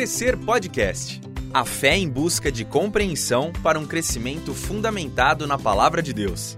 Crescer Podcast. A fé em busca de compreensão para um crescimento fundamentado na palavra de Deus.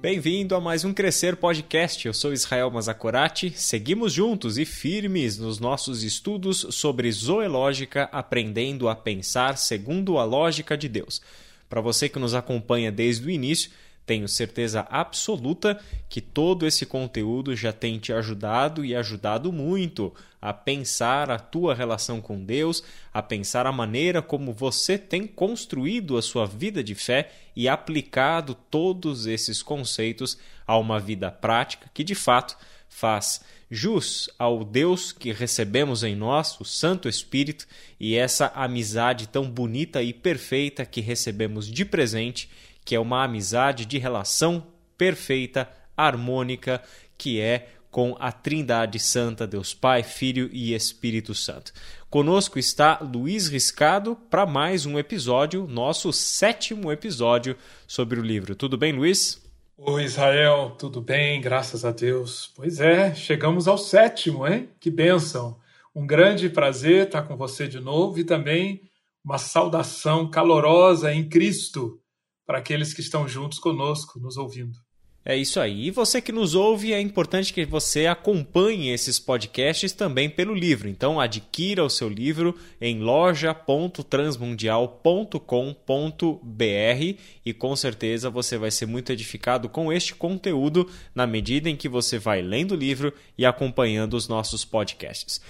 Bem-vindo a mais um Crescer Podcast. Eu sou Israel Mazakorati. Seguimos juntos e firmes nos nossos estudos sobre zoológica, aprendendo a pensar segundo a lógica de Deus. Para você que nos acompanha desde o início, tenho certeza absoluta que todo esse conteúdo já tem te ajudado e ajudado muito a pensar a tua relação com Deus, a pensar a maneira como você tem construído a sua vida de fé e aplicado todos esses conceitos a uma vida prática que de fato faz jus ao Deus que recebemos em nós, o Santo Espírito, e essa amizade tão bonita e perfeita que recebemos de presente que é uma amizade de relação perfeita, harmônica, que é com a Trindade Santa, Deus Pai, Filho e Espírito Santo. Conosco está Luiz Riscado para mais um episódio, nosso sétimo episódio sobre o livro. Tudo bem, Luiz? Oi, Israel, tudo bem? Graças a Deus. Pois é, chegamos ao sétimo, hein? Que bênção! Um grande prazer estar com você de novo e também uma saudação calorosa em Cristo para aqueles que estão juntos conosco, nos ouvindo. É isso aí. E você que nos ouve, é importante que você acompanhe esses podcasts também pelo livro. Então, adquira o seu livro em loja.transmundial.com.br e com certeza você vai ser muito edificado com este conteúdo na medida em que você vai lendo o livro e acompanhando os nossos podcasts.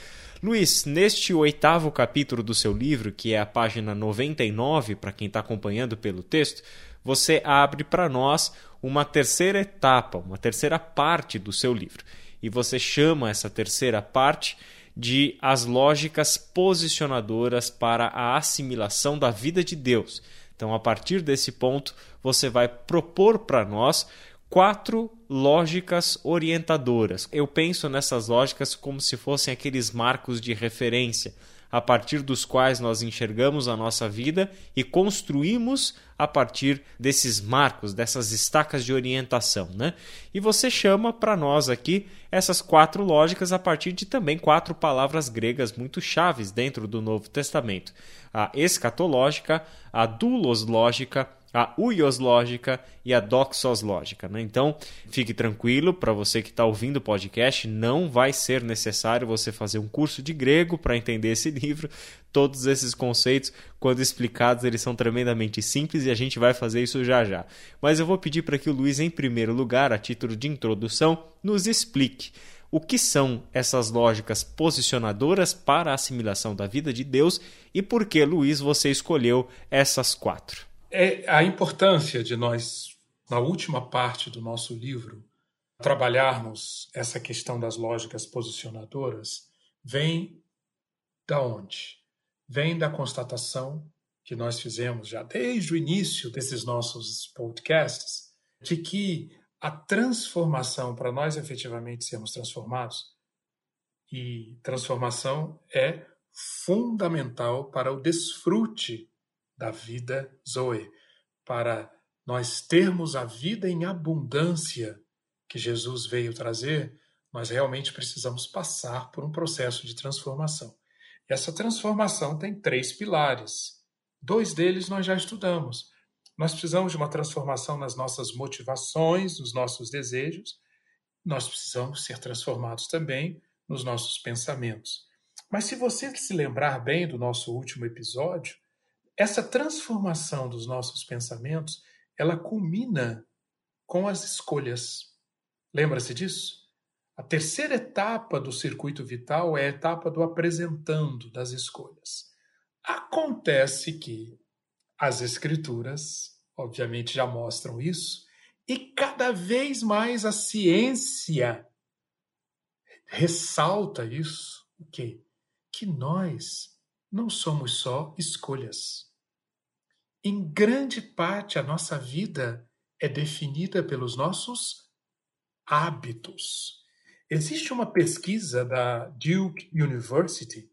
Luiz, neste oitavo capítulo do seu livro, que é a página 99, para quem está acompanhando pelo texto, você abre para nós uma terceira etapa, uma terceira parte do seu livro. E você chama essa terceira parte de as lógicas posicionadoras para a assimilação da vida de Deus. Então, a partir desse ponto, você vai propor para nós quatro lógicas orientadoras. Eu penso nessas lógicas como se fossem aqueles marcos de referência a partir dos quais nós enxergamos a nossa vida e construímos a partir desses marcos, dessas estacas de orientação. Né? E você chama para nós aqui essas quatro lógicas a partir de também quatro palavras gregas muito chaves dentro do Novo Testamento: a escatológica, a duloslógica, a uioslógica e a doxoslógica. Né? Então, fique tranquilo, para você que está ouvindo o podcast, não vai ser necessário você fazer um curso de grego para entender esse livro. Todos esses conceitos, quando explicados, eles são tremendamente simples e a gente vai fazer isso já já. Mas eu vou pedir para que o Luiz, em primeiro lugar, a título de introdução, nos explique o que são essas lógicas posicionadoras para a assimilação da vida de Deus e por que, Luiz, você escolheu essas quatro é a importância de nós, na última parte do nosso livro, trabalharmos essa questão das lógicas posicionadoras, vem da onde? Vem da constatação que nós fizemos já desde o início desses nossos podcasts, de que a transformação, para nós efetivamente sermos transformados, e transformação é fundamental para o desfrute da vida Zoe, para nós termos a vida em abundância que Jesus veio trazer, nós realmente precisamos passar por um processo de transformação. E essa transformação tem três pilares. Dois deles nós já estudamos. Nós precisamos de uma transformação nas nossas motivações, nos nossos desejos. Nós precisamos ser transformados também nos nossos pensamentos. Mas se você se lembrar bem do nosso último episódio, essa transformação dos nossos pensamentos, ela culmina com as escolhas. Lembra-se disso? A terceira etapa do circuito vital é a etapa do apresentando das escolhas. Acontece que as escrituras, obviamente, já mostram isso, e cada vez mais a ciência ressalta isso, o quê? Que nós não somos só escolhas. Em grande parte, a nossa vida é definida pelos nossos hábitos. Existe uma pesquisa da Duke University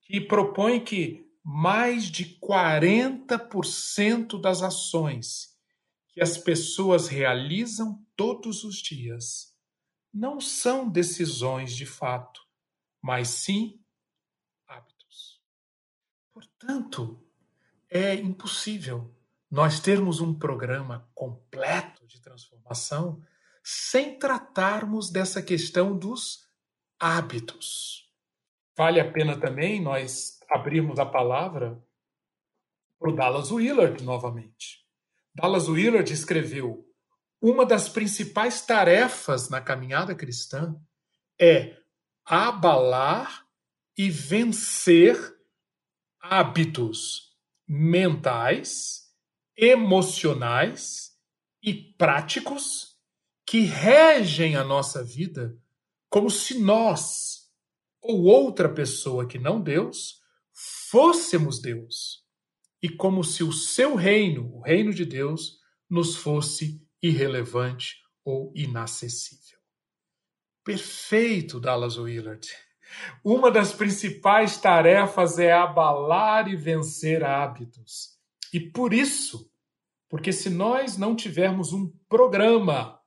que propõe que mais de 40% das ações que as pessoas realizam todos os dias não são decisões de fato, mas sim. Portanto, é impossível nós termos um programa completo de transformação sem tratarmos dessa questão dos hábitos. Vale a pena também nós abrirmos a palavra para o Dallas Willard novamente. Dallas Willard escreveu: uma das principais tarefas na caminhada cristã é abalar e vencer hábitos mentais, emocionais e práticos que regem a nossa vida como se nós ou outra pessoa que não Deus fôssemos Deus e como se o seu reino, o reino de Deus, nos fosse irrelevante ou inacessível. Perfeito, Dallas Willard. Uma das principais tarefas é abalar e vencer hábitos. E por isso, porque se nós não tivermos um programa,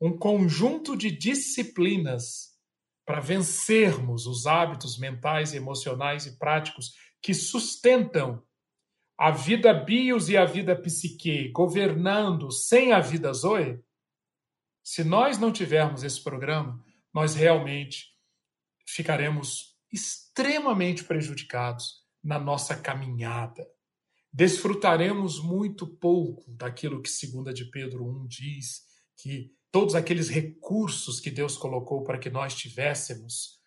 um conjunto de disciplinas para vencermos os hábitos mentais, emocionais e práticos que sustentam a vida bios e a vida psique governando sem a vida zoe, se nós não tivermos esse programa, nós realmente ficaremos extremamente prejudicados na nossa caminhada. Desfrutaremos muito pouco daquilo que segunda de Pedro 1 diz, que todos aqueles recursos que Deus colocou para que nós tivéssemos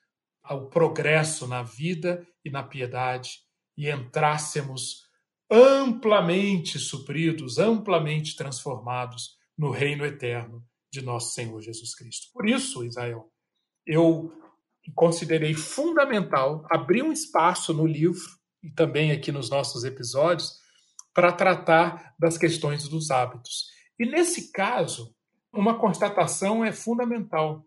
ao progresso na vida e na piedade e entrássemos amplamente supridos, amplamente transformados no reino eterno de nosso Senhor Jesus Cristo. Por isso, Israel, eu considerei fundamental abrir um espaço no livro e também aqui nos nossos episódios para tratar das questões dos hábitos. E nesse caso, uma constatação é fundamental.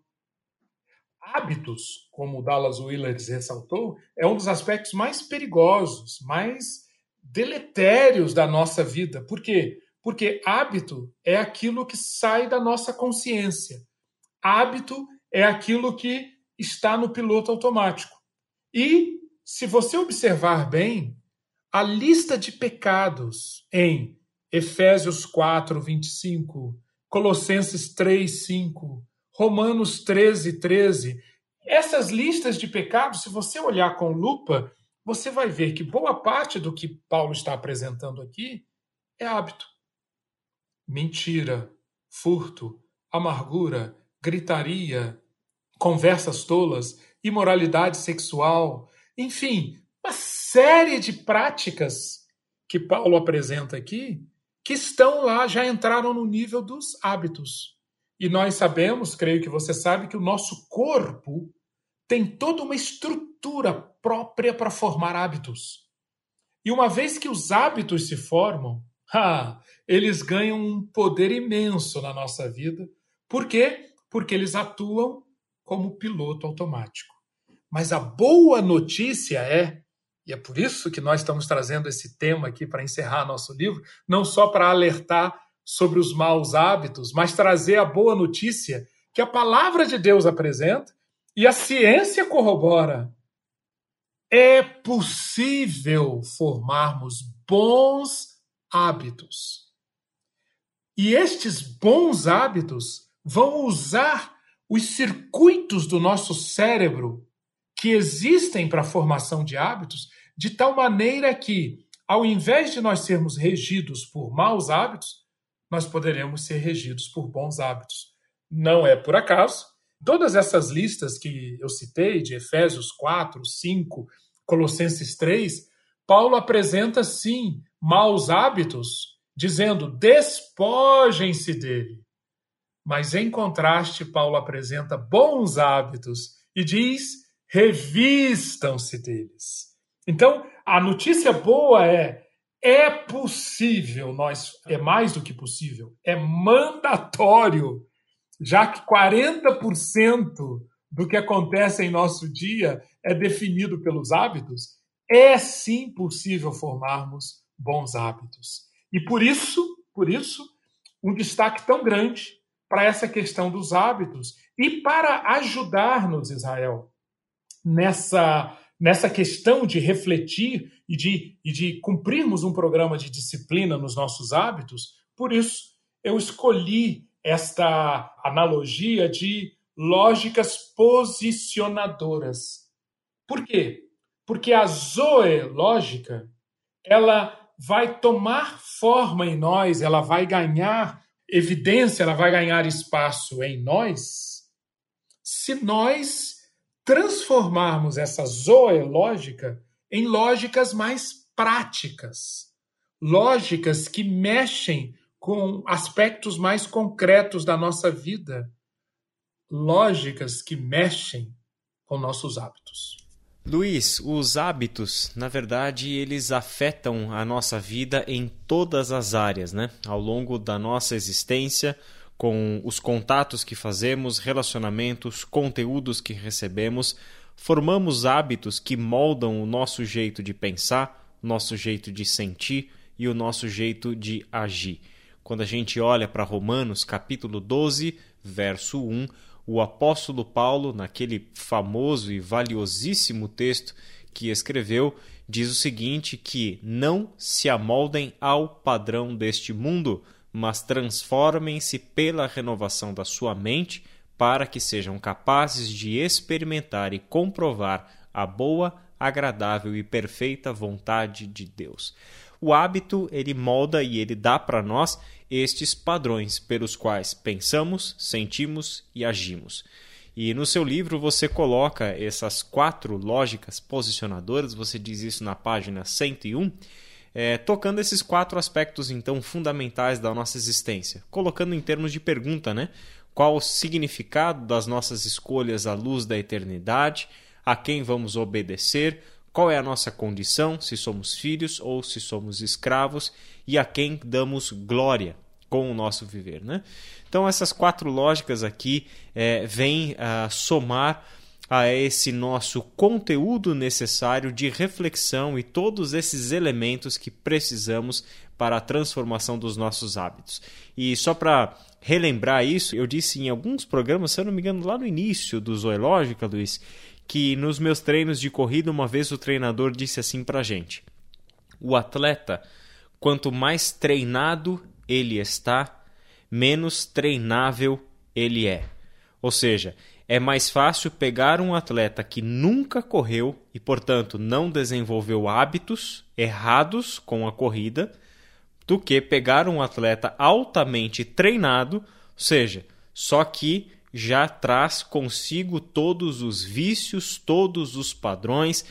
Hábitos, como o Dallas Willard ressaltou, é um dos aspectos mais perigosos, mais deletérios da nossa vida. Por quê? Porque hábito é aquilo que sai da nossa consciência. Hábito é aquilo que está no piloto automático. E, se você observar bem, a lista de pecados em Efésios 4, 25, Colossenses 3, 5, Romanos 13, 13, essas listas de pecados, se você olhar com lupa, você vai ver que boa parte do que Paulo está apresentando aqui é hábito. Mentira, furto, amargura, gritaria, conversas tolas, imoralidade sexual, enfim, uma série de práticas que Paulo apresenta aqui que estão lá, já entraram no nível dos hábitos. E nós sabemos, creio que você sabe, que o nosso corpo tem toda uma estrutura própria para formar hábitos. E uma vez que os hábitos se formam, ah, eles ganham um poder imenso na nossa vida. Por quê? Porque eles atuam como piloto automático. Mas a boa notícia é, e é por isso que nós estamos trazendo esse tema aqui para encerrar nosso livro, não só para alertar sobre os maus hábitos, mas trazer a boa notícia que a palavra de Deus apresenta e a ciência corrobora. É possível formarmos bons hábitos. E estes bons hábitos vão usar os circuitos do nosso cérebro que existem para a formação de hábitos, de tal maneira que, ao invés de nós sermos regidos por maus hábitos, nós poderemos ser regidos por bons hábitos. Não é por acaso Todas essas listas que eu citei, de Efésios 4, 5, Colossenses 3, Paulo apresenta sim maus hábitos, dizendo despojem-se dele. Mas em contraste, Paulo apresenta bons hábitos e diz revistam-se deles. Então, a notícia boa é é possível, nós é mais do que possível, é mandatório já que 40% do que acontece em nosso dia é definido pelos hábitos, é sim possível formarmos bons hábitos. E por isso, por isso, um destaque tão grande para essa questão dos hábitos e para ajudar-nos, Israel, nessa, nessa questão de refletir e de, e de cumprirmos um programa de disciplina nos nossos hábitos. Por isso, eu escolhi esta analogia de lógicas posicionadoras. Por quê? Porque a zoológica ela vai tomar forma em nós, ela vai ganhar evidência, ela vai ganhar espaço em nós, se nós transformarmos essa zoológica em lógicas mais práticas, lógicas que mexem com aspectos mais concretos da nossa vida, lógicas que mexem com nossos hábitos. Luiz, os hábitos, na verdade, eles afetam a nossa vida em todas as áreas, né? Ao longo da nossa existência, com os contatos que fazemos, relacionamentos, conteúdos que recebemos, formamos hábitos que moldam o nosso jeito de pensar, nosso jeito de sentir e o nosso jeito de agir. Quando a gente olha para Romanos, capítulo 12, verso 1, o apóstolo Paulo, naquele famoso e valiosíssimo texto que escreveu, diz o seguinte: que não se amoldem ao padrão deste mundo, mas transformem-se pela renovação da sua mente, para que sejam capazes de experimentar e comprovar a boa, agradável e perfeita vontade de Deus. O hábito ele molda e ele dá para nós estes padrões pelos quais pensamos, sentimos e agimos. E no seu livro você coloca essas quatro lógicas posicionadoras, você diz isso na página 101, é, tocando esses quatro aspectos então fundamentais da nossa existência, colocando em termos de pergunta, né? Qual o significado das nossas escolhas à luz da eternidade? A quem vamos obedecer? Qual é a nossa condição, se somos filhos ou se somos escravos, e a quem damos glória com o nosso viver. Né? Então, essas quatro lógicas aqui é, vêm a somar a esse nosso conteúdo necessário de reflexão e todos esses elementos que precisamos para a transformação dos nossos hábitos. E só para relembrar isso, eu disse em alguns programas, se eu não me engano, lá no início do Zoológica, Luiz, que nos meus treinos de corrida, uma vez o treinador disse assim pra gente: o atleta, quanto mais treinado ele está, menos treinável ele é. Ou seja, é mais fácil pegar um atleta que nunca correu e, portanto, não desenvolveu hábitos errados com a corrida, do que pegar um atleta altamente treinado, ou seja, só que já traz consigo todos os vícios, todos os padrões,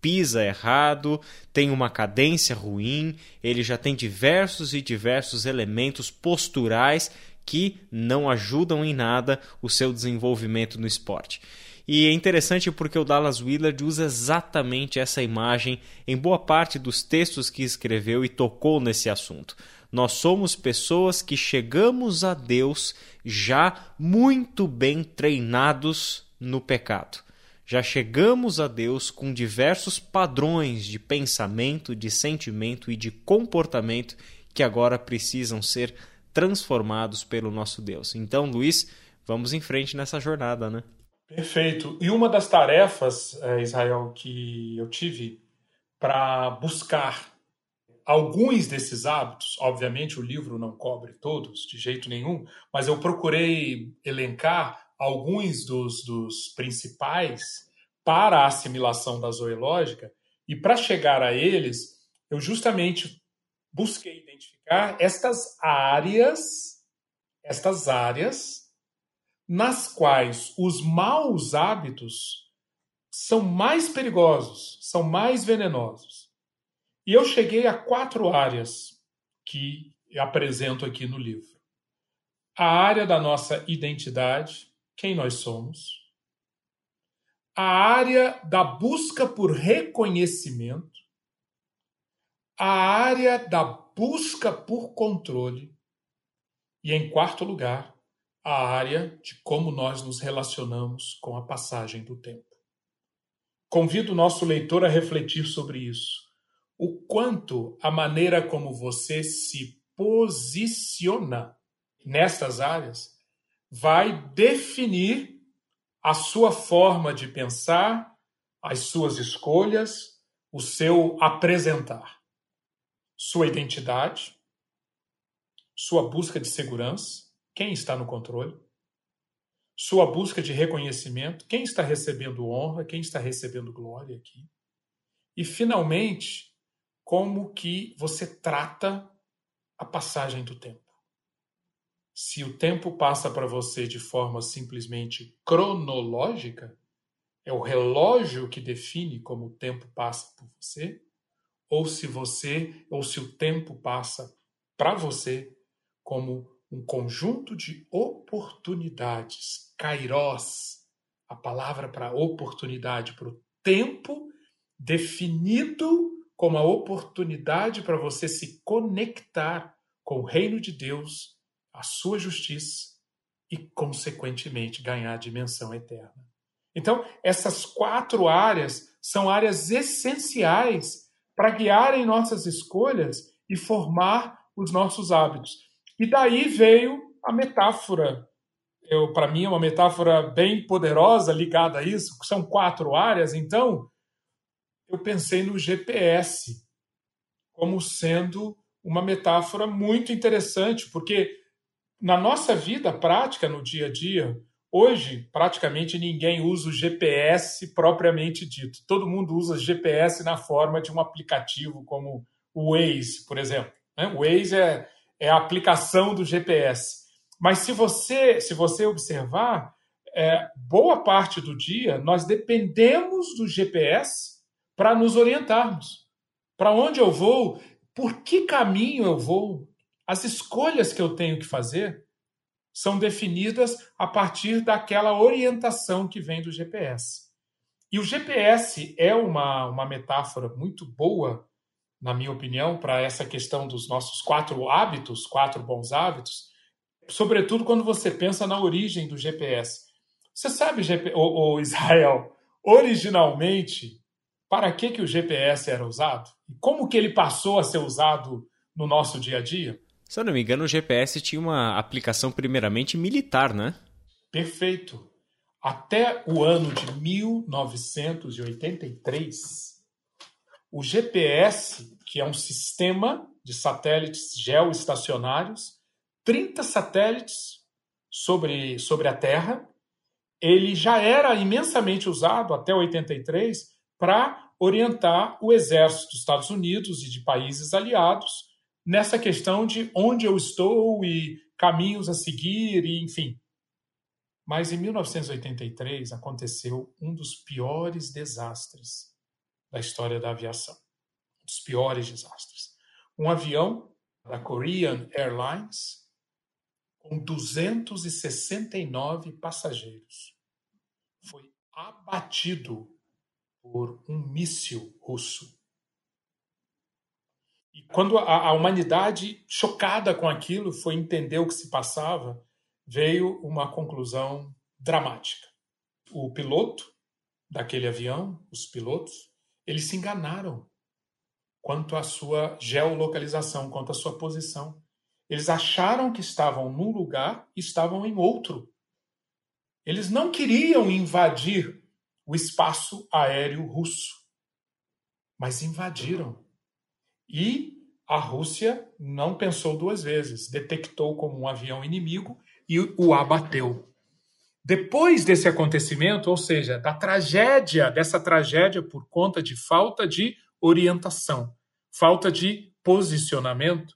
pisa errado, tem uma cadência ruim, ele já tem diversos e diversos elementos posturais que não ajudam em nada o seu desenvolvimento no esporte. E é interessante porque o Dallas Willard usa exatamente essa imagem em boa parte dos textos que escreveu e tocou nesse assunto. Nós somos pessoas que chegamos a Deus já muito bem treinados no pecado. Já chegamos a Deus com diversos padrões de pensamento, de sentimento e de comportamento que agora precisam ser transformados pelo nosso Deus. Então, Luiz, vamos em frente nessa jornada, né? Perfeito. E uma das tarefas, eh, Israel, que eu tive para buscar alguns desses hábitos, obviamente o livro não cobre todos de jeito nenhum, mas eu procurei elencar alguns dos, dos principais para a assimilação da zoológica, e para chegar a eles, eu justamente busquei identificar estas áreas, estas áreas nas quais os maus hábitos são mais perigosos, são mais venenosos. E eu cheguei a quatro áreas que apresento aqui no livro. A área da nossa identidade, quem nós somos. A área da busca por reconhecimento. A área da busca por controle. E, em quarto lugar, a área de como nós nos relacionamos com a passagem do tempo. Convido o nosso leitor a refletir sobre isso o quanto a maneira como você se posiciona nessas áreas vai definir a sua forma de pensar, as suas escolhas, o seu apresentar, sua identidade, sua busca de segurança, quem está no controle, sua busca de reconhecimento, quem está recebendo honra, quem está recebendo glória aqui. E finalmente, como que você trata a passagem do tempo. Se o tempo passa para você de forma simplesmente cronológica, é o relógio que define como o tempo passa por você, ou se você, ou se o tempo passa para você como um conjunto de oportunidades, kairos, a palavra para oportunidade, para o tempo definido como a oportunidade para você se conectar com o reino de Deus, a sua justiça e, consequentemente, ganhar a dimensão eterna. Então, essas quatro áreas são áreas essenciais para guiarem nossas escolhas e formar os nossos hábitos. E daí veio a metáfora. Para mim, é uma metáfora bem poderosa ligada a isso. São quatro áreas, então, eu pensei no GPS como sendo uma metáfora muito interessante, porque na nossa vida prática, no dia a dia, hoje praticamente ninguém usa o GPS propriamente dito. Todo mundo usa GPS na forma de um aplicativo como o Waze, por exemplo. Né? O Waze é, é a aplicação do GPS. Mas se você, se você observar, é, boa parte do dia nós dependemos do GPS para nos orientarmos. Para onde eu vou? Por que caminho eu vou? As escolhas que eu tenho que fazer são definidas a partir daquela orientação que vem do GPS. E o GPS é uma, uma metáfora muito boa, na minha opinião, para essa questão dos nossos quatro hábitos, quatro bons hábitos, sobretudo quando você pensa na origem do GPS. Você sabe, o Israel, originalmente para que, que o GPS era usado? E como que ele passou a ser usado no nosso dia a dia? Se eu não me engano, o GPS tinha uma aplicação primeiramente militar, né? Perfeito. Até o ano de 1983, o GPS, que é um sistema de satélites geoestacionários, 30 satélites sobre, sobre a Terra, ele já era imensamente usado até 83 para orientar o exército dos Estados Unidos e de países aliados nessa questão de onde eu estou e caminhos a seguir, e enfim. Mas em 1983 aconteceu um dos piores desastres da história da aviação. Um dos piores desastres. Um avião da Korean Airlines com 269 passageiros foi abatido por um míssil russo. E quando a, a humanidade, chocada com aquilo, foi entender o que se passava, veio uma conclusão dramática. O piloto daquele avião, os pilotos, eles se enganaram quanto à sua geolocalização, quanto à sua posição. Eles acharam que estavam num lugar e estavam em outro. Eles não queriam invadir o espaço aéreo russo. Mas invadiram. E a Rússia não pensou duas vezes, detectou como um avião inimigo e o abateu. Depois desse acontecimento, ou seja, da tragédia, dessa tragédia por conta de falta de orientação, falta de posicionamento,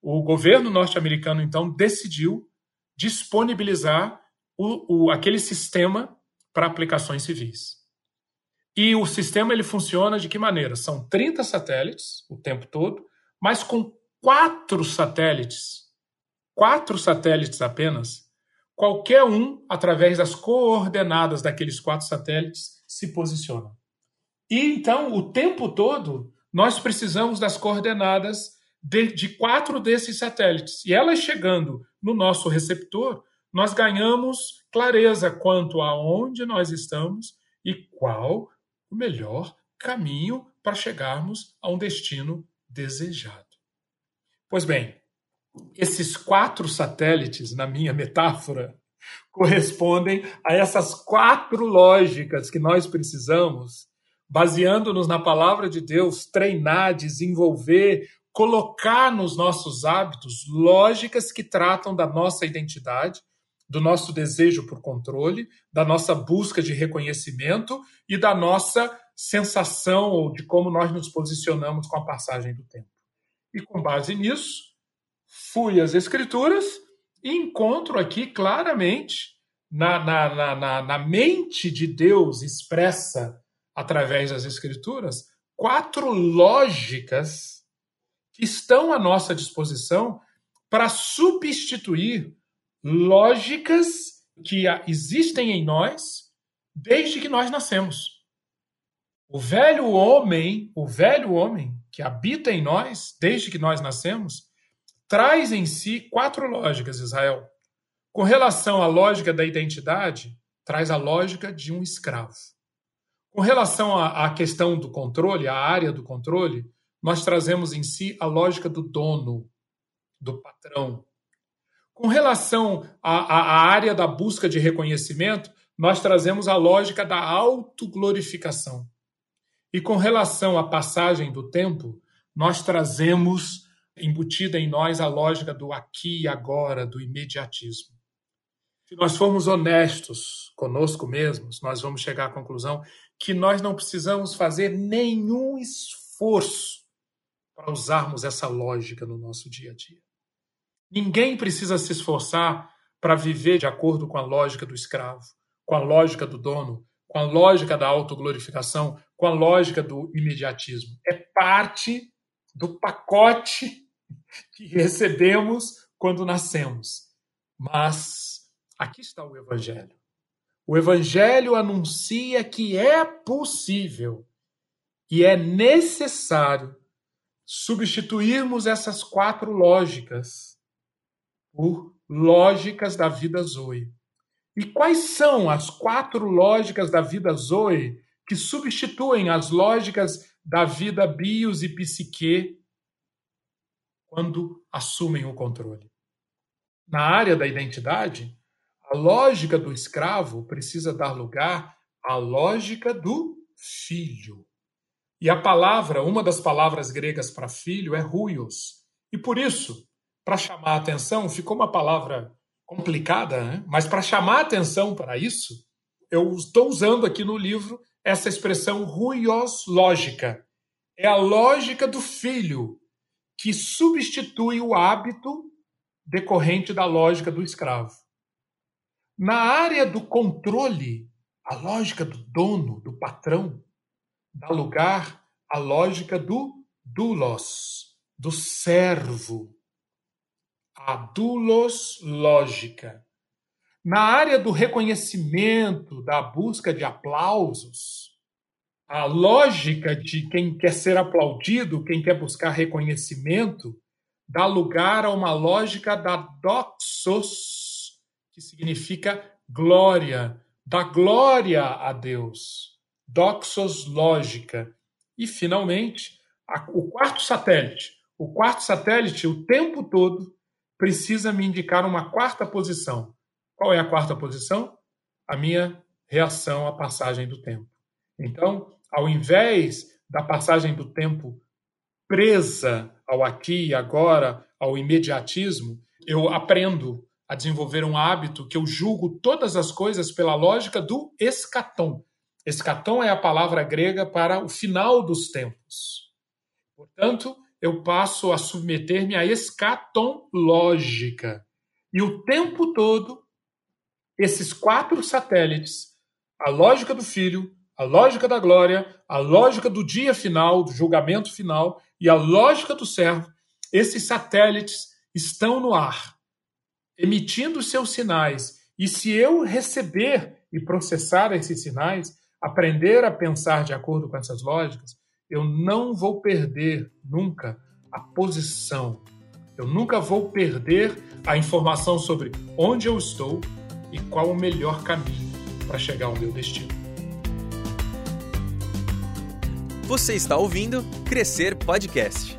o governo norte-americano então decidiu disponibilizar o, o, aquele sistema para aplicações civis. E o sistema ele funciona de que maneira? São 30 satélites o tempo todo, mas com quatro satélites, quatro satélites apenas, qualquer um, através das coordenadas daqueles quatro satélites, se posiciona. E então, o tempo todo, nós precisamos das coordenadas de, de quatro desses satélites. E elas chegando no nosso receptor, nós ganhamos clareza quanto a onde nós estamos e qual o melhor caminho para chegarmos a um destino desejado. Pois bem, esses quatro satélites, na minha metáfora, correspondem a essas quatro lógicas que nós precisamos baseando-nos na palavra de Deus, treinar, desenvolver, colocar nos nossos hábitos lógicas que tratam da nossa identidade, do nosso desejo por controle, da nossa busca de reconhecimento e da nossa sensação ou de como nós nos posicionamos com a passagem do tempo. E com base nisso, fui às Escrituras e encontro aqui claramente, na, na, na, na mente de Deus expressa através das Escrituras, quatro lógicas que estão à nossa disposição para substituir lógicas que existem em nós desde que nós nascemos. O velho homem, o velho homem que habita em nós desde que nós nascemos, traz em si quatro lógicas, Israel. Com relação à lógica da identidade, traz a lógica de um escravo. Com relação à, questão do controle, à área do controle, nós trazemos em si a lógica do dono, do patrão. Com relação à, à área da busca de reconhecimento, nós trazemos a lógica da autoglorificação. E com relação à passagem do tempo, nós trazemos embutida em nós a lógica do aqui e agora, do imediatismo. Se nós formos honestos conosco mesmos, nós vamos chegar à conclusão que nós não precisamos fazer nenhum esforço para usarmos essa lógica no nosso dia a dia. Ninguém precisa se esforçar para viver de acordo com a lógica do escravo, com a lógica do dono, com a lógica da autoglorificação, com a lógica do imediatismo. É parte do pacote que recebemos quando nascemos. Mas aqui está o Evangelho. O Evangelho anuncia que é possível e é necessário substituirmos essas quatro lógicas por lógicas da vida Zoe. E quais são as quatro lógicas da vida Zoe que substituem as lógicas da vida bios e psique quando assumem o controle. Na área da identidade, a lógica do escravo precisa dar lugar à lógica do filho. E a palavra, uma das palavras gregas para filho é ruios. E por isso, para chamar a atenção, ficou uma palavra complicada, né? mas para chamar a atenção para isso, eu estou usando aqui no livro essa expressão ruios lógica. É a lógica do filho, que substitui o hábito decorrente da lógica do escravo. Na área do controle, a lógica do dono, do patrão, dá lugar à lógica do doulos, do servo. A doulos lógica. Na área do reconhecimento, da busca de aplausos, a lógica de quem quer ser aplaudido, quem quer buscar reconhecimento, dá lugar a uma lógica da doxos, que significa glória, da glória a Deus. Doxos lógica. E, finalmente, a, o quarto satélite. O quarto satélite, o tempo todo, precisa me indicar uma quarta posição. Qual é a quarta posição? A minha reação à passagem do tempo. Então, ao invés da passagem do tempo presa ao aqui e agora, ao imediatismo, eu aprendo a desenvolver um hábito que eu julgo todas as coisas pela lógica do escatom. Escatom é a palavra grega para o final dos tempos. Portanto, eu passo a submeter-me à escatom lógica. E o tempo todo, esses quatro satélites, a lógica do filho, a lógica da glória, a lógica do dia final, do julgamento final e a lógica do servo, esses satélites estão no ar, emitindo seus sinais. E se eu receber e processar esses sinais, aprender a pensar de acordo com essas lógicas, eu não vou perder nunca a posição. Eu nunca vou perder a informação sobre onde eu estou e qual o melhor caminho para chegar ao meu destino. Você está ouvindo Crescer Podcast.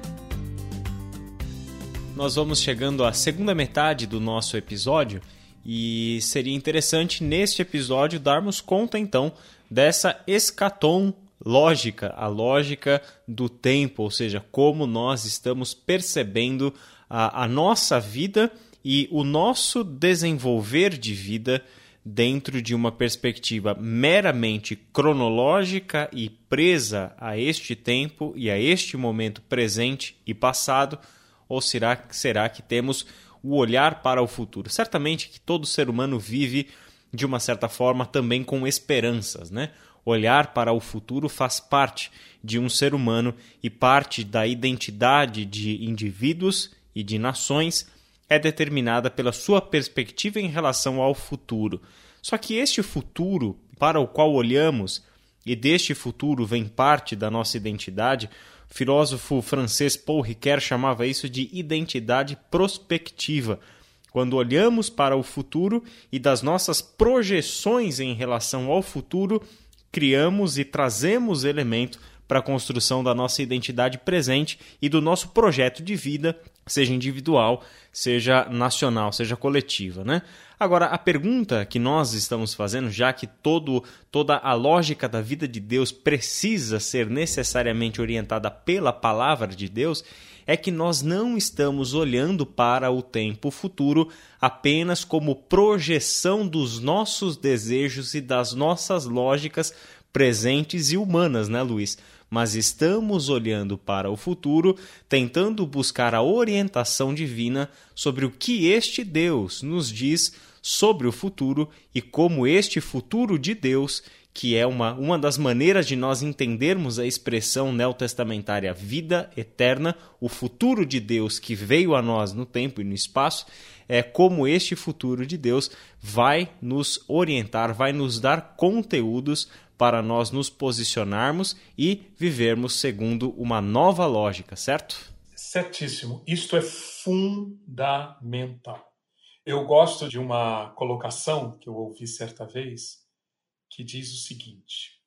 Nós vamos chegando à segunda metade do nosso episódio e seria interessante neste episódio darmos conta então dessa escatom lógica, a lógica do tempo, ou seja, como nós estamos percebendo a, a nossa vida e o nosso desenvolver de vida dentro de uma perspectiva meramente cronológica e presa a este tempo e a este momento presente e passado, ou será, será que temos o olhar para o futuro? Certamente que todo ser humano vive de uma certa forma também com esperanças, né? Olhar para o futuro faz parte de um ser humano e parte da identidade de indivíduos e de nações é determinada pela sua perspectiva em relação ao futuro. Só que este futuro para o qual olhamos, e deste futuro vem parte da nossa identidade, o filósofo francês Paul Ricoeur chamava isso de identidade prospectiva. Quando olhamos para o futuro e das nossas projeções em relação ao futuro, criamos e trazemos elemento para a construção da nossa identidade presente e do nosso projeto de vida, seja individual, seja nacional, seja coletiva, né? Agora, a pergunta que nós estamos fazendo, já que todo, toda a lógica da vida de Deus precisa ser necessariamente orientada pela palavra de Deus, é que nós não estamos olhando para o tempo futuro apenas como projeção dos nossos desejos e das nossas lógicas presentes e humanas, né, Luiz? Mas estamos olhando para o futuro, tentando buscar a orientação divina sobre o que este Deus nos diz sobre o futuro e como este futuro de Deus, que é uma, uma das maneiras de nós entendermos a expressão neotestamentária vida eterna, o futuro de Deus que veio a nós no tempo e no espaço, é como este futuro de Deus vai nos orientar, vai nos dar conteúdos para nós nos posicionarmos e vivermos segundo uma nova lógica, certo? Certíssimo. Isto é fundamental. Eu gosto de uma colocação que eu ouvi certa vez que diz o seguinte: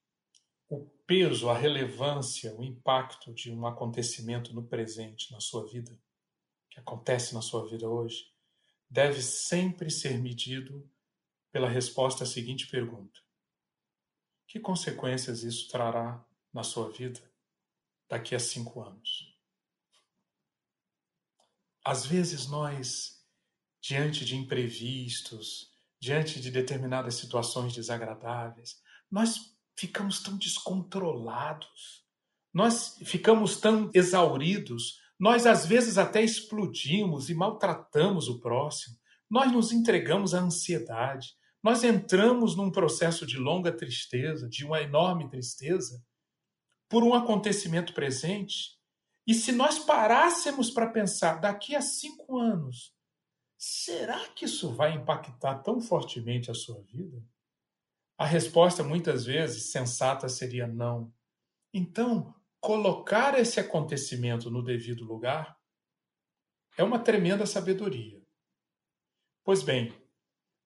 o peso, a relevância, o impacto de um acontecimento no presente, na sua vida, que acontece na sua vida hoje, deve sempre ser medido pela resposta à seguinte pergunta: que consequências isso trará na sua vida daqui a cinco anos? Às vezes nós, diante de imprevistos, diante de determinadas situações desagradáveis, nós ficamos tão descontrolados, nós ficamos tão exauridos, nós às vezes até explodimos e maltratamos o próximo, nós nos entregamos à ansiedade, nós entramos num processo de longa tristeza, de uma enorme tristeza, por um acontecimento presente. E se nós parássemos para pensar, daqui a cinco anos, será que isso vai impactar tão fortemente a sua vida? A resposta, muitas vezes, sensata seria não. Então, colocar esse acontecimento no devido lugar é uma tremenda sabedoria. Pois bem,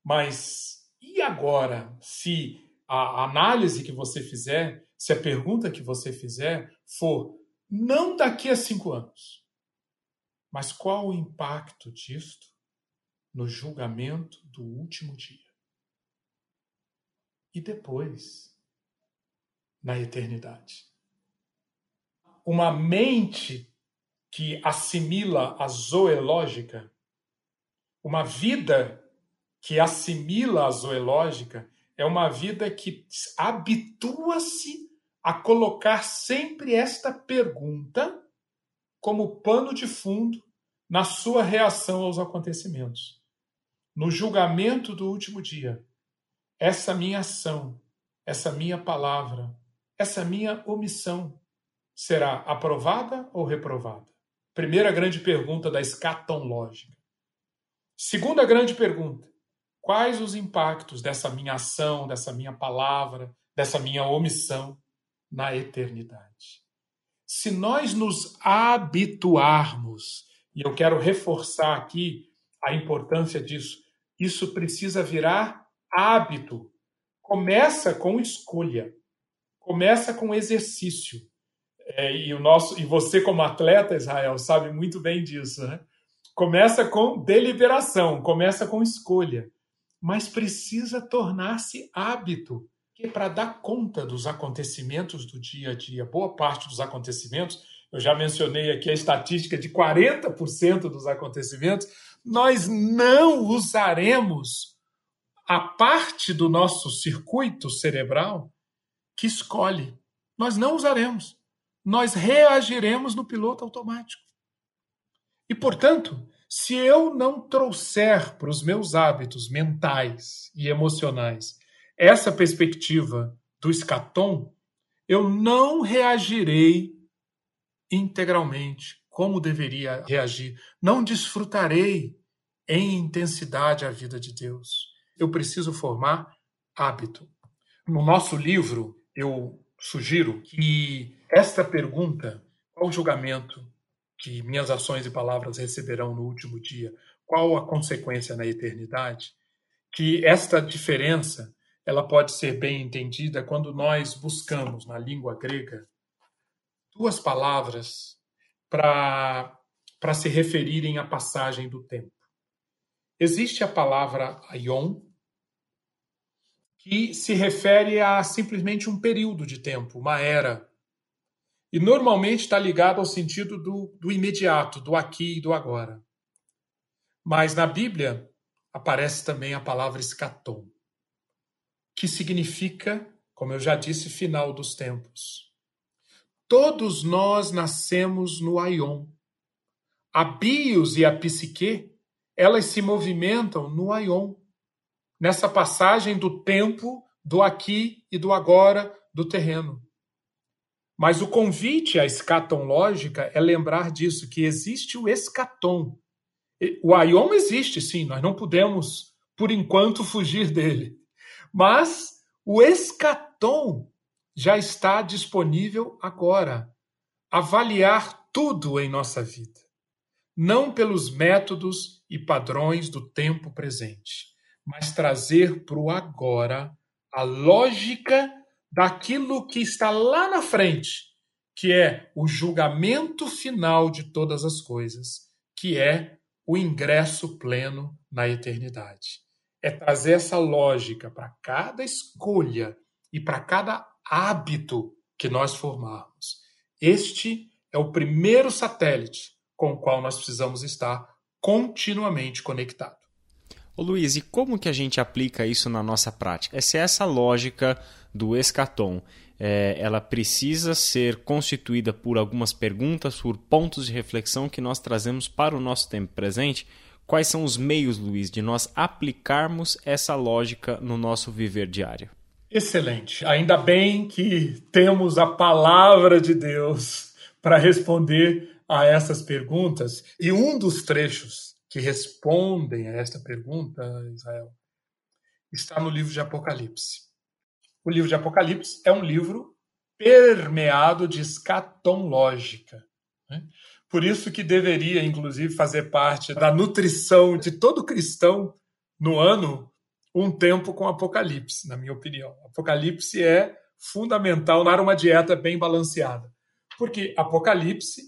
mas e agora, se a análise que você fizer, se a pergunta que você fizer for não daqui a cinco anos, mas qual o impacto disto no julgamento do último dia? E depois, na eternidade. Uma mente que assimila a zoológica, uma vida que assimila a zoológica é uma vida que habitua-se a colocar sempre esta pergunta como pano de fundo na sua reação aos acontecimentos. No julgamento do último dia, essa minha ação, essa minha palavra, essa minha omissão será aprovada ou reprovada? Primeira grande pergunta da escatológica. Segunda grande pergunta: Quais os impactos dessa minha ação, dessa minha palavra, dessa minha omissão na eternidade? Se nós nos habituarmos, e eu quero reforçar aqui a importância disso, isso precisa virar hábito. Começa com escolha, começa com exercício. É, e o nosso e você como atleta Israel sabe muito bem disso, né? Começa com deliberação, começa com escolha mas precisa tornar-se hábito. que para dar conta dos acontecimentos do dia a dia, boa parte dos acontecimentos, eu já mencionei aqui a estatística de 40% dos acontecimentos, nós não usaremos a parte do nosso circuito cerebral que escolhe. Nós não usaremos. Nós reagiremos no piloto automático. E, portanto, se eu não trouxer para os meus hábitos mentais e emocionais essa perspectiva do escatom, eu não reagirei integralmente como deveria reagir. Não desfrutarei em intensidade a vida de Deus. Eu preciso formar hábito. No nosso livro, eu sugiro que esta pergunta, qual julgamento que minhas ações e palavras receberão no último dia, qual a consequência na eternidade, que esta diferença ela pode ser bem entendida quando nós buscamos na língua grega duas palavras para se referirem à passagem do tempo. Existe a palavra aion, que se refere a simplesmente um período de tempo, uma era. E normalmente está ligado ao sentido do, do imediato, do aqui e do agora. Mas na Bíblia aparece também a palavra escatom, que significa, como eu já disse, final dos tempos. Todos nós nascemos no Aion. A bios e a psique, elas se movimentam no Aion, nessa passagem do tempo, do aqui e do agora, do terreno. Mas o convite à escatom lógica é lembrar disso, que existe o escatom. O Aion existe, sim, nós não podemos, por enquanto, fugir dele. Mas o escatom já está disponível agora. Avaliar tudo em nossa vida, não pelos métodos e padrões do tempo presente, mas trazer para o agora a lógica daquilo que está lá na frente, que é o julgamento final de todas as coisas, que é o ingresso pleno na eternidade. É trazer essa lógica para cada escolha e para cada hábito que nós formarmos. Este é o primeiro satélite com o qual nós precisamos estar continuamente conectado. Ô Luiz, e como que a gente aplica isso na nossa prática? Se essa lógica do escatom é, ela precisa ser constituída por algumas perguntas, por pontos de reflexão que nós trazemos para o nosso tempo presente, quais são os meios, Luiz, de nós aplicarmos essa lógica no nosso viver diário? Excelente. Ainda bem que temos a palavra de Deus para responder a essas perguntas. E um dos trechos que respondem a esta pergunta, Israel, está no livro de Apocalipse. O livro de Apocalipse é um livro permeado de escatológica. Né? Por isso que deveria, inclusive, fazer parte da nutrição de todo cristão no ano um tempo com Apocalipse, na minha opinião. Apocalipse é fundamental dar uma dieta bem balanceada. Porque Apocalipse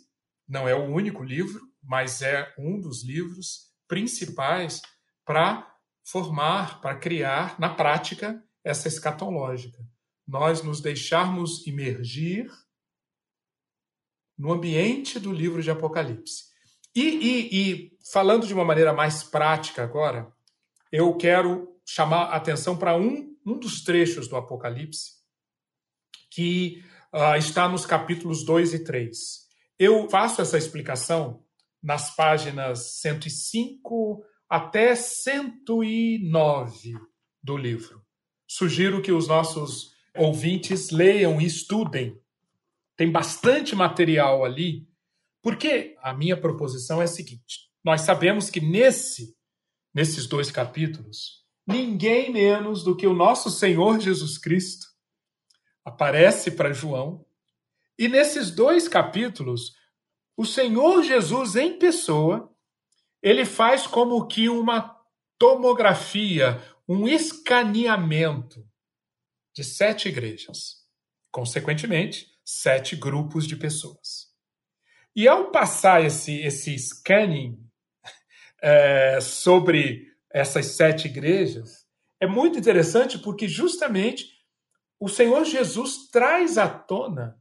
não é o único livro, mas é um dos livros principais para formar, para criar na prática essa escatológica. Nós nos deixarmos imergir no ambiente do livro de Apocalipse. E, e, e falando de uma maneira mais prática agora, eu quero chamar a atenção para um, um dos trechos do Apocalipse que uh, está nos capítulos 2 e 3. Eu faço essa explicação nas páginas 105 até 109 do livro. Sugiro que os nossos ouvintes leiam e estudem. Tem bastante material ali, porque a minha proposição é a seguinte: nós sabemos que nesse nesses dois capítulos ninguém menos do que o nosso Senhor Jesus Cristo aparece para João. E nesses dois capítulos, o Senhor Jesus em pessoa, ele faz como que uma tomografia, um escaneamento de sete igrejas. Consequentemente, sete grupos de pessoas. E ao passar esse, esse scanning é, sobre essas sete igrejas, é muito interessante porque justamente o Senhor Jesus traz à tona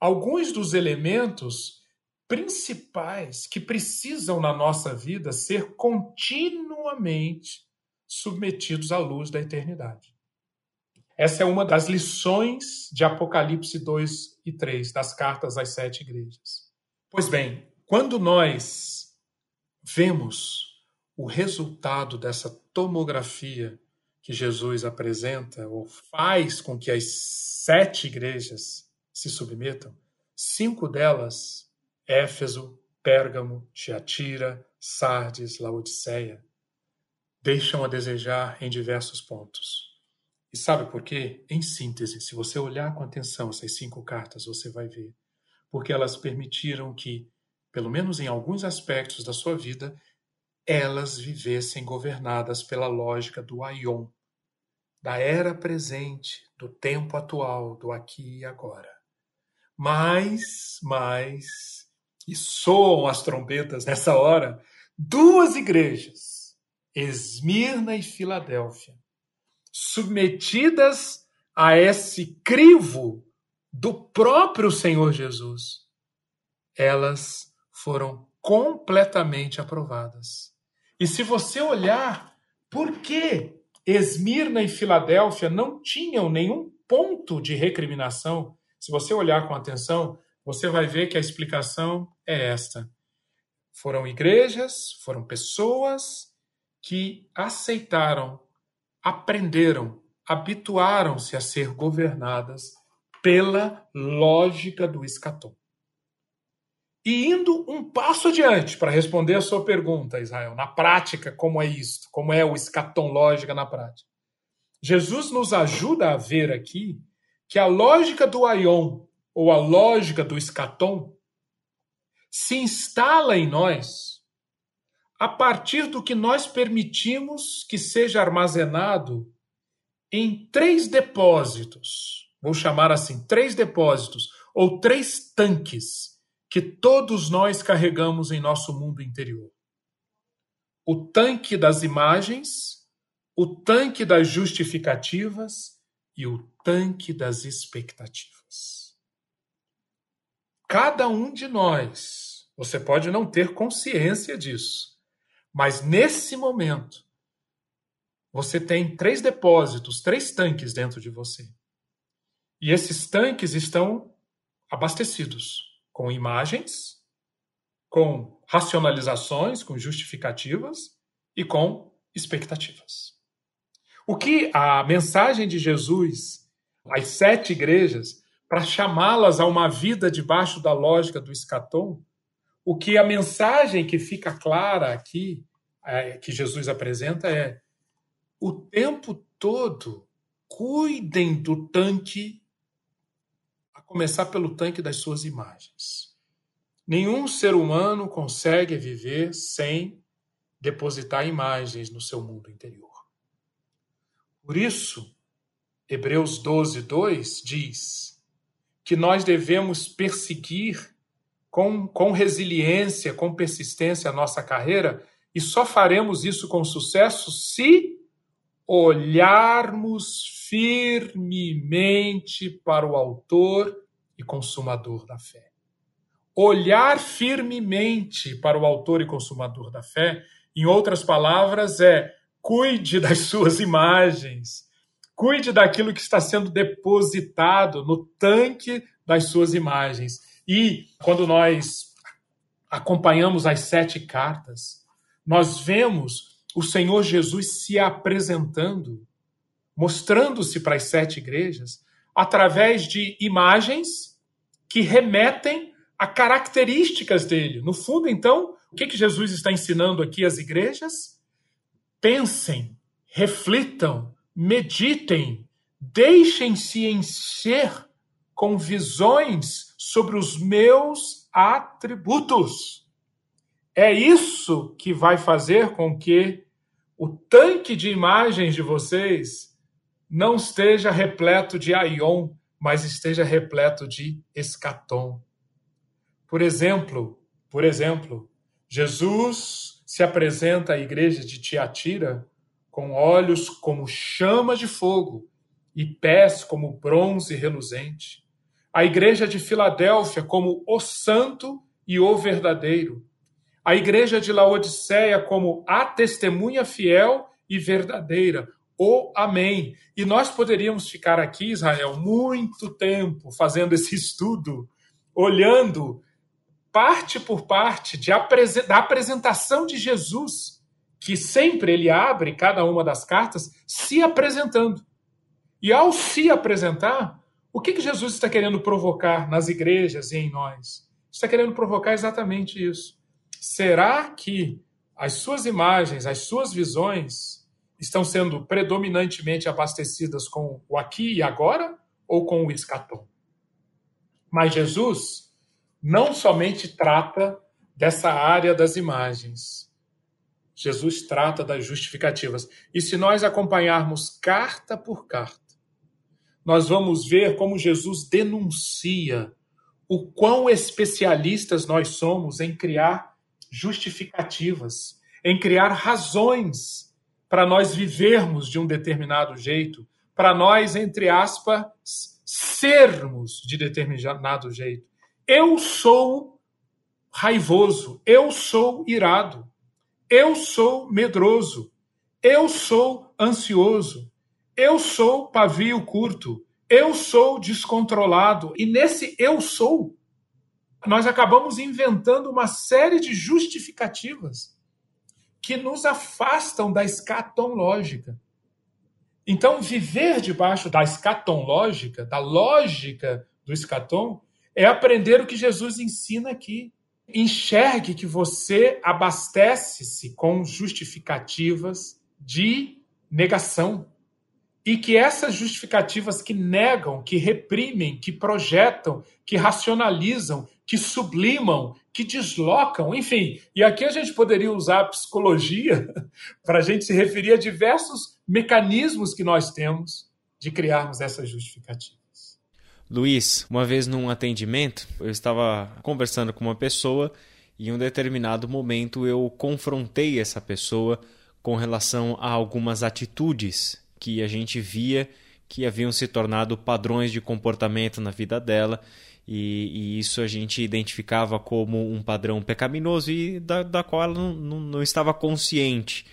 alguns dos elementos principais que precisam na nossa vida ser continuamente submetidos à luz da eternidade. Essa é uma das lições de Apocalipse 2 e 3, das cartas às sete igrejas. Pois bem, quando nós vemos o resultado dessa tomografia que Jesus apresenta, ou faz com que as sete igrejas se submetam, cinco delas, Éfeso, Pérgamo, Tiatira, Sardes, Laodiceia, deixam a desejar em diversos pontos. E sabe por quê? Em síntese, se você olhar com atenção essas cinco cartas, você vai ver. Porque elas permitiram que, pelo menos em alguns aspectos da sua vida, elas vivessem governadas pela lógica do aion, da era presente, do tempo atual, do aqui e agora. Mas, mas, e soam as trombetas nessa hora, duas igrejas, Esmirna e Filadélfia, submetidas a esse crivo do próprio Senhor Jesus, elas foram completamente aprovadas. E se você olhar por que Esmirna e Filadélfia não tinham nenhum ponto de recriminação, se você olhar com atenção, você vai ver que a explicação é esta. Foram igrejas, foram pessoas que aceitaram aprenderam, habituaram-se a ser governadas pela lógica do escatom. E indo um passo adiante para responder a sua pergunta, Israel, na prática, como é isto? Como é o escatom lógica na prática? Jesus nos ajuda a ver aqui que a lógica do aion, ou a lógica do escatom, se instala em nós a partir do que nós permitimos que seja armazenado em três depósitos, vou chamar assim, três depósitos, ou três tanques, que todos nós carregamos em nosso mundo interior: o tanque das imagens, o tanque das justificativas e o tanque das expectativas. Cada um de nós, você pode não ter consciência disso, mas nesse momento, você tem três depósitos, três tanques dentro de você. E esses tanques estão abastecidos com imagens, com racionalizações, com justificativas e com expectativas. O que a mensagem de Jesus às sete igrejas, para chamá-las a uma vida debaixo da lógica do escatom, o que a mensagem que fica clara aqui, é, que Jesus apresenta, é: o tempo todo cuidem do tanque, a começar pelo tanque das suas imagens. Nenhum ser humano consegue viver sem depositar imagens no seu mundo interior. Por isso, Hebreus 12, 2 diz que nós devemos perseguir com, com resiliência, com persistência a nossa carreira, e só faremos isso com sucesso se olharmos firmemente para o Autor e Consumador da fé. Olhar firmemente para o Autor e Consumador da fé, em outras palavras, é cuide das suas imagens, cuide daquilo que está sendo depositado no tanque das suas imagens e quando nós acompanhamos as sete cartas, nós vemos o Senhor Jesus se apresentando, mostrando-se para as sete igrejas, através de imagens que remetem a características dele. No fundo, então, o que, que Jesus está ensinando aqui às igrejas? Pensem, reflitam, meditem, deixem-se encher com visões sobre os meus atributos. É isso que vai fazer com que o tanque de imagens de vocês não esteja repleto de aion, mas esteja repleto de escatom. Por exemplo, por exemplo, Jesus se apresenta à igreja de Tiatira com olhos como chama de fogo e pés como bronze reluzente. A igreja de Filadélfia como o santo e o verdadeiro. A igreja de Laodiceia como a testemunha fiel e verdadeira. O Amém. E nós poderíamos ficar aqui, Israel, muito tempo fazendo esse estudo, olhando parte por parte de, da apresentação de Jesus, que sempre ele abre cada uma das cartas se apresentando. E ao se apresentar, o que, que Jesus está querendo provocar nas igrejas e em nós? Está querendo provocar exatamente isso. Será que as suas imagens, as suas visões estão sendo predominantemente abastecidas com o aqui e agora ou com o escatom? Mas Jesus não somente trata dessa área das imagens. Jesus trata das justificativas. E se nós acompanharmos carta por carta, nós vamos ver como Jesus denuncia o quão especialistas nós somos em criar justificativas, em criar razões para nós vivermos de um determinado jeito, para nós, entre aspas, sermos de determinado jeito. Eu sou raivoso, eu sou irado, eu sou medroso, eu sou ansioso, eu sou pavio curto, eu sou descontrolado. E nesse eu sou, nós acabamos inventando uma série de justificativas que nos afastam da escatom lógica. Então, viver debaixo da escatom lógica, da lógica do escatom, é aprender o que Jesus ensina aqui. Enxergue que você abastece-se com justificativas de negação. E que essas justificativas que negam, que reprimem, que projetam, que racionalizam, que sublimam, que deslocam, enfim. E aqui a gente poderia usar a psicologia para a gente se referir a diversos mecanismos que nós temos de criarmos essas justificativas. Luiz, uma vez num atendimento, eu estava conversando com uma pessoa e em um determinado momento eu confrontei essa pessoa com relação a algumas atitudes que a gente via que haviam se tornado padrões de comportamento na vida dela e, e, isso a gente identificava como um padrão pecaminoso e da, da qual ela não, não, não estava consciente.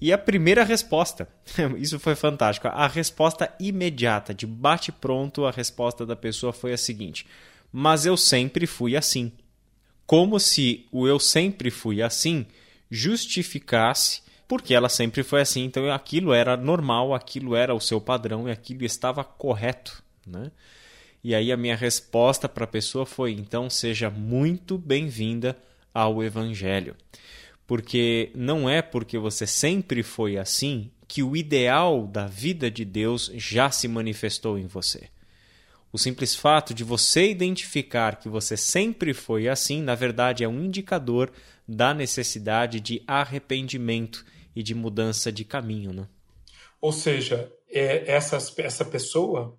E a primeira resposta, isso foi fantástico, a resposta imediata, de bate-pronto, a resposta da pessoa foi a seguinte: Mas eu sempre fui assim. Como se o eu sempre fui assim justificasse porque ela sempre foi assim, então aquilo era normal, aquilo era o seu padrão e aquilo estava correto, né? E aí a minha resposta para a pessoa foi: então seja muito bem-vinda ao Evangelho porque não é porque você sempre foi assim que o ideal da vida de Deus já se manifestou em você. O simples fato de você identificar que você sempre foi assim, na verdade, é um indicador da necessidade de arrependimento e de mudança de caminho. Né? Ou seja, é, essa, essa pessoa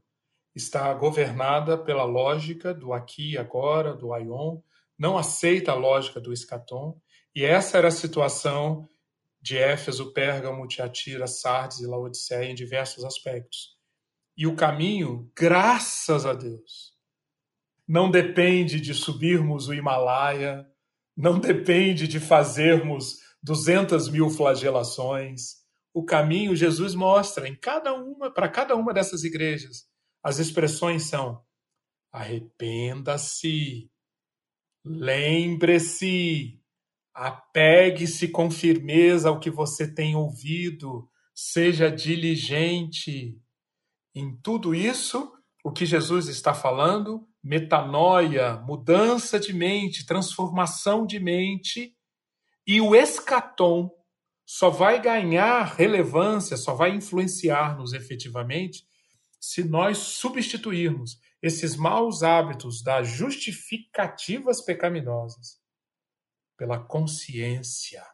está governada pela lógica do aqui e agora, do aion, não aceita a lógica do escatom e essa era a situação de Éfeso, Pérgamo, Tiatira, Sardes e Laodiceia em diversos aspectos. E o caminho, graças a Deus, não depende de subirmos o Himalaia, não depende de fazermos 200 mil flagelações. O caminho Jesus mostra em cada uma, para cada uma dessas igrejas. As expressões são: arrependa-se, lembre-se, Apegue-se com firmeza ao que você tem ouvido, seja diligente. Em tudo isso, o que Jesus está falando, metanoia, mudança de mente, transformação de mente, e o escatom só vai ganhar relevância, só vai influenciar-nos efetivamente se nós substituirmos esses maus hábitos das justificativas pecaminosas pela consciência.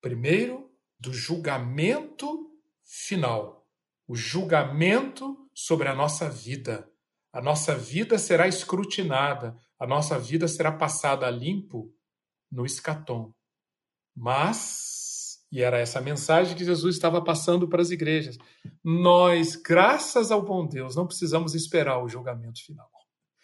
Primeiro, do julgamento final, o julgamento sobre a nossa vida. A nossa vida será escrutinada, a nossa vida será passada a limpo no escatom. Mas E era essa mensagem que Jesus estava passando para as igrejas. Nós, graças ao bom Deus, não precisamos esperar o julgamento final.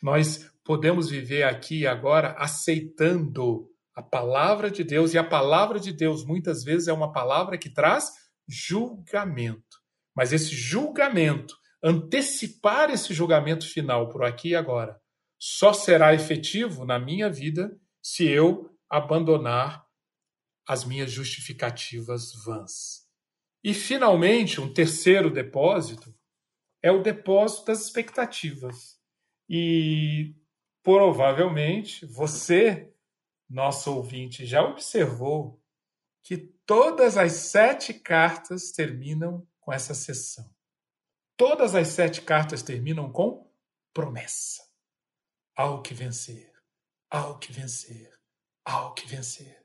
Nós podemos viver aqui e agora aceitando a palavra de Deus, e a palavra de Deus muitas vezes é uma palavra que traz julgamento. Mas esse julgamento, antecipar esse julgamento final por aqui e agora, só será efetivo na minha vida se eu abandonar as minhas justificativas vãs. E, finalmente, um terceiro depósito é o depósito das expectativas. E provavelmente você, nosso ouvinte, já observou que todas as sete cartas terminam com essa sessão. Todas as sete cartas terminam com promessa. Ao que vencer, ao que vencer, ao que vencer.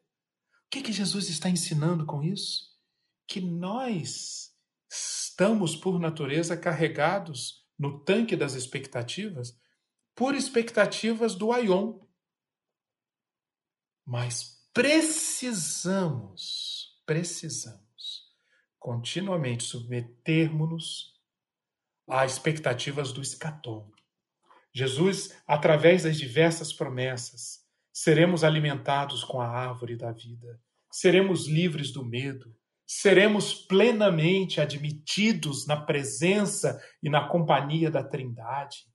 O que, que Jesus está ensinando com isso? Que nós estamos, por natureza, carregados no tanque das expectativas por expectativas do Aion. Mas precisamos, precisamos continuamente submetermos-nos a expectativas do escatom. Jesus, através das diversas promessas, seremos alimentados com a árvore da vida, seremos livres do medo, seremos plenamente admitidos na presença e na companhia da Trindade,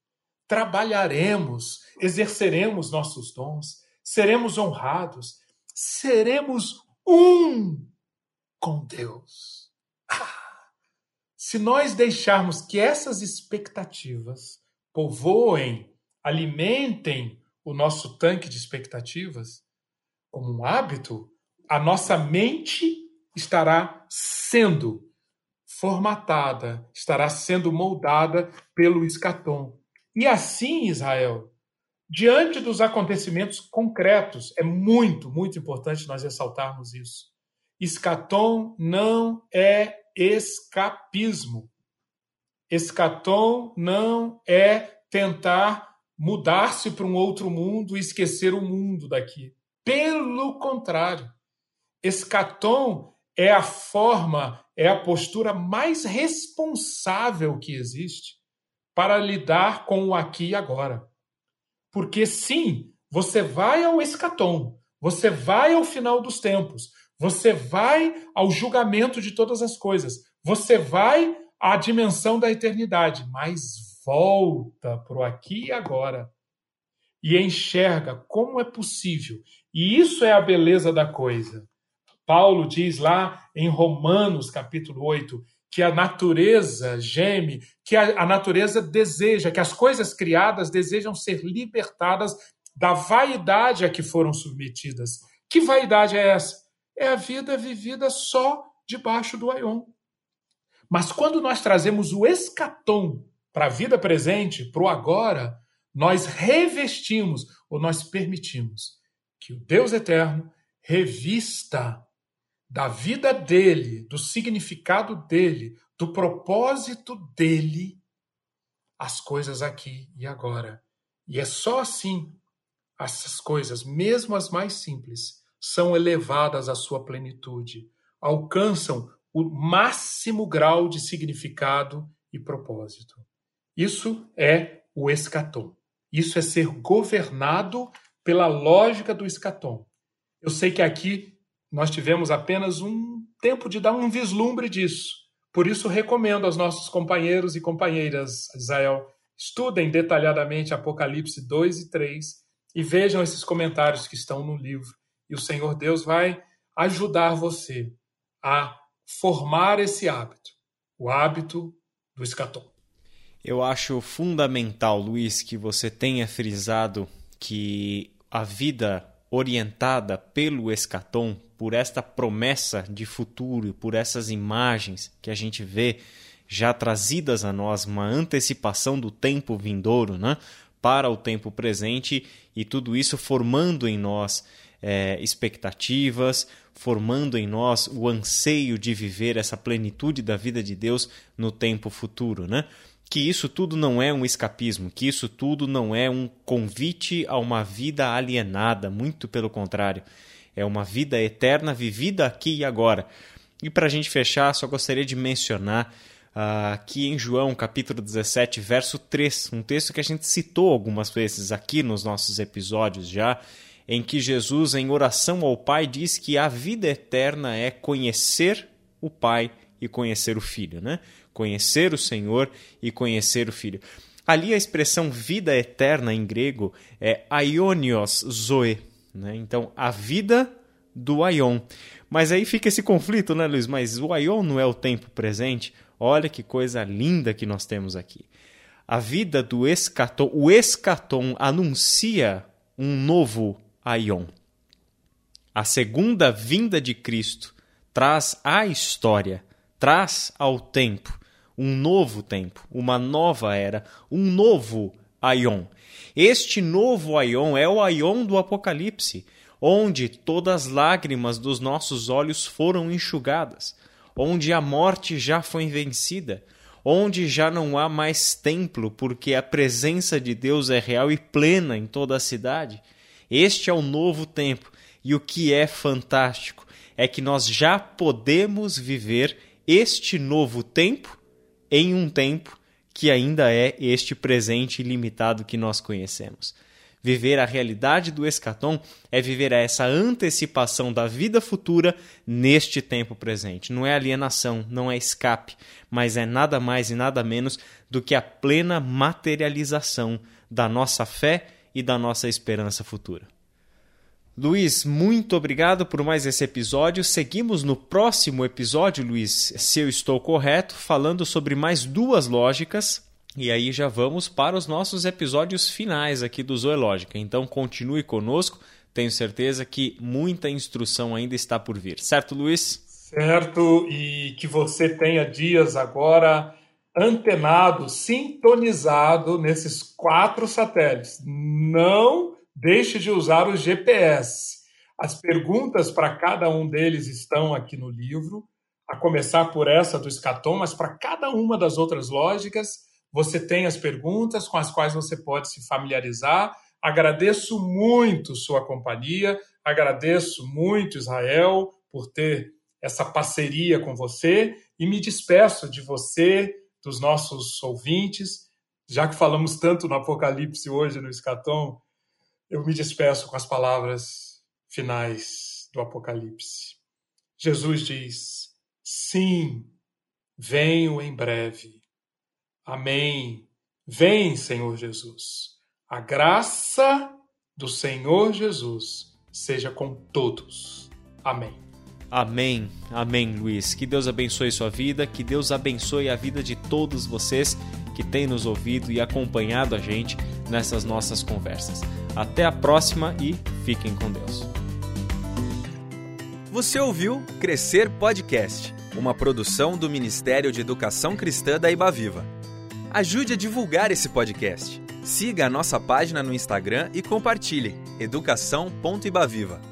trabalharemos, exerceremos nossos dons, seremos honrados, seremos um com Deus. Ah, se nós deixarmos que essas expectativas povoem, alimentem o nosso tanque de expectativas como um hábito, a nossa mente estará sendo formatada, estará sendo moldada pelo escatom. E assim, Israel, diante dos acontecimentos concretos, é muito, muito importante nós ressaltarmos isso. Escatom não é escapismo. Escatom não é tentar mudar-se para um outro mundo e esquecer o mundo daqui. Pelo contrário, escatom é a forma, é a postura mais responsável que existe para lidar com o aqui e agora. Porque sim, você vai ao escatom, você vai ao final dos tempos, você vai ao julgamento de todas as coisas, você vai à dimensão da eternidade, mas volta para o aqui e agora e enxerga como é possível. E isso é a beleza da coisa. Paulo diz lá em Romanos, capítulo 8, que a natureza geme, que a, a natureza deseja, que as coisas criadas desejam ser libertadas da vaidade a que foram submetidas. Que vaidade é essa? É a vida vivida só debaixo do aion. Mas quando nós trazemos o escatom para a vida presente, para o agora, nós revestimos ou nós permitimos que o Deus eterno revista da vida dele, do significado dele, do propósito dele, as coisas aqui e agora. E é só assim essas coisas, mesmo as mais simples, são elevadas à sua plenitude, alcançam o máximo grau de significado e propósito. Isso é o escatom. Isso é ser governado pela lógica do escatom. Eu sei que aqui nós tivemos apenas um tempo de dar um vislumbre disso. Por isso, recomendo aos nossos companheiros e companheiras, Israel, estudem detalhadamente Apocalipse 2 e 3 e vejam esses comentários que estão no livro. E o Senhor Deus vai ajudar você a formar esse hábito, o hábito do escatom. Eu acho fundamental, Luiz, que você tenha frisado que a vida orientada pelo escatom, por esta promessa de futuro, por essas imagens que a gente vê já trazidas a nós, uma antecipação do tempo vindouro, né? para o tempo presente e tudo isso formando em nós é, expectativas, formando em nós o anseio de viver essa plenitude da vida de Deus no tempo futuro, né? que isso tudo não é um escapismo, que isso tudo não é um convite a uma vida alienada, muito pelo contrário. É uma vida eterna vivida aqui e agora. E para a gente fechar, só gostaria de mencionar uh, que em João capítulo 17, verso 3, um texto que a gente citou algumas vezes aqui nos nossos episódios já, em que Jesus, em oração ao Pai, diz que a vida eterna é conhecer o Pai e conhecer o Filho, né? Conhecer o Senhor e conhecer o Filho. Ali a expressão vida eterna em grego é aionios zoe, né? Então, a vida do aion. Mas aí fica esse conflito, né, Luiz? Mas o aion não é o tempo presente? Olha que coisa linda que nós temos aqui. A vida do escatom, o escatom anuncia um novo aion. A segunda vinda de Cristo traz à história, traz ao tempo um novo tempo, uma nova era, um novo aion. Este novo aion é o aion do Apocalipse, onde todas as lágrimas dos nossos olhos foram enxugadas, onde a morte já foi vencida, onde já não há mais templo, porque a presença de Deus é real e plena em toda a cidade. Este é o novo tempo, e o que é fantástico é que nós já podemos viver este novo tempo em um tempo que ainda é este presente ilimitado que nós conhecemos. Viver a realidade do escatom é viver essa antecipação da vida futura neste tempo presente. Não é alienação, não é escape, mas é nada mais e nada menos do que a plena materialização da nossa fé e da nossa esperança futura. Luiz, muito obrigado por mais esse episódio. Seguimos no próximo episódio, Luiz, se eu estou correto, falando sobre mais duas lógicas. E aí já vamos para os nossos episódios finais aqui do Zoológica. Então continue conosco. Tenho certeza que muita instrução ainda está por vir. Certo, Luiz? Certo, e que você tenha dias agora antenado, sintonizado nesses quatro satélites. Não deixe de usar o GPS. As perguntas para cada um deles estão aqui no livro, a começar por essa do escatom, mas para cada uma das outras lógicas, você tem as perguntas com as quais você pode se familiarizar. Agradeço muito sua companhia, agradeço muito, Israel, por ter essa parceria com você e me despeço de você, dos nossos ouvintes. Já que falamos tanto no Apocalipse hoje no Escatom, eu me despeço com as palavras finais do Apocalipse. Jesus diz: Sim, venho em breve. Amém. Vem, Senhor Jesus. A graça do Senhor Jesus seja com todos. Amém. Amém, amém, Luiz. Que Deus abençoe sua vida, que Deus abençoe a vida de todos vocês que têm nos ouvido e acompanhado a gente nessas nossas conversas. Até a próxima e fiquem com Deus. Você ouviu Crescer Podcast, uma produção do Ministério de Educação Cristã da Ibaviva. Ajude a divulgar esse podcast. Siga a nossa página no Instagram e compartilhe educação.ibaviva.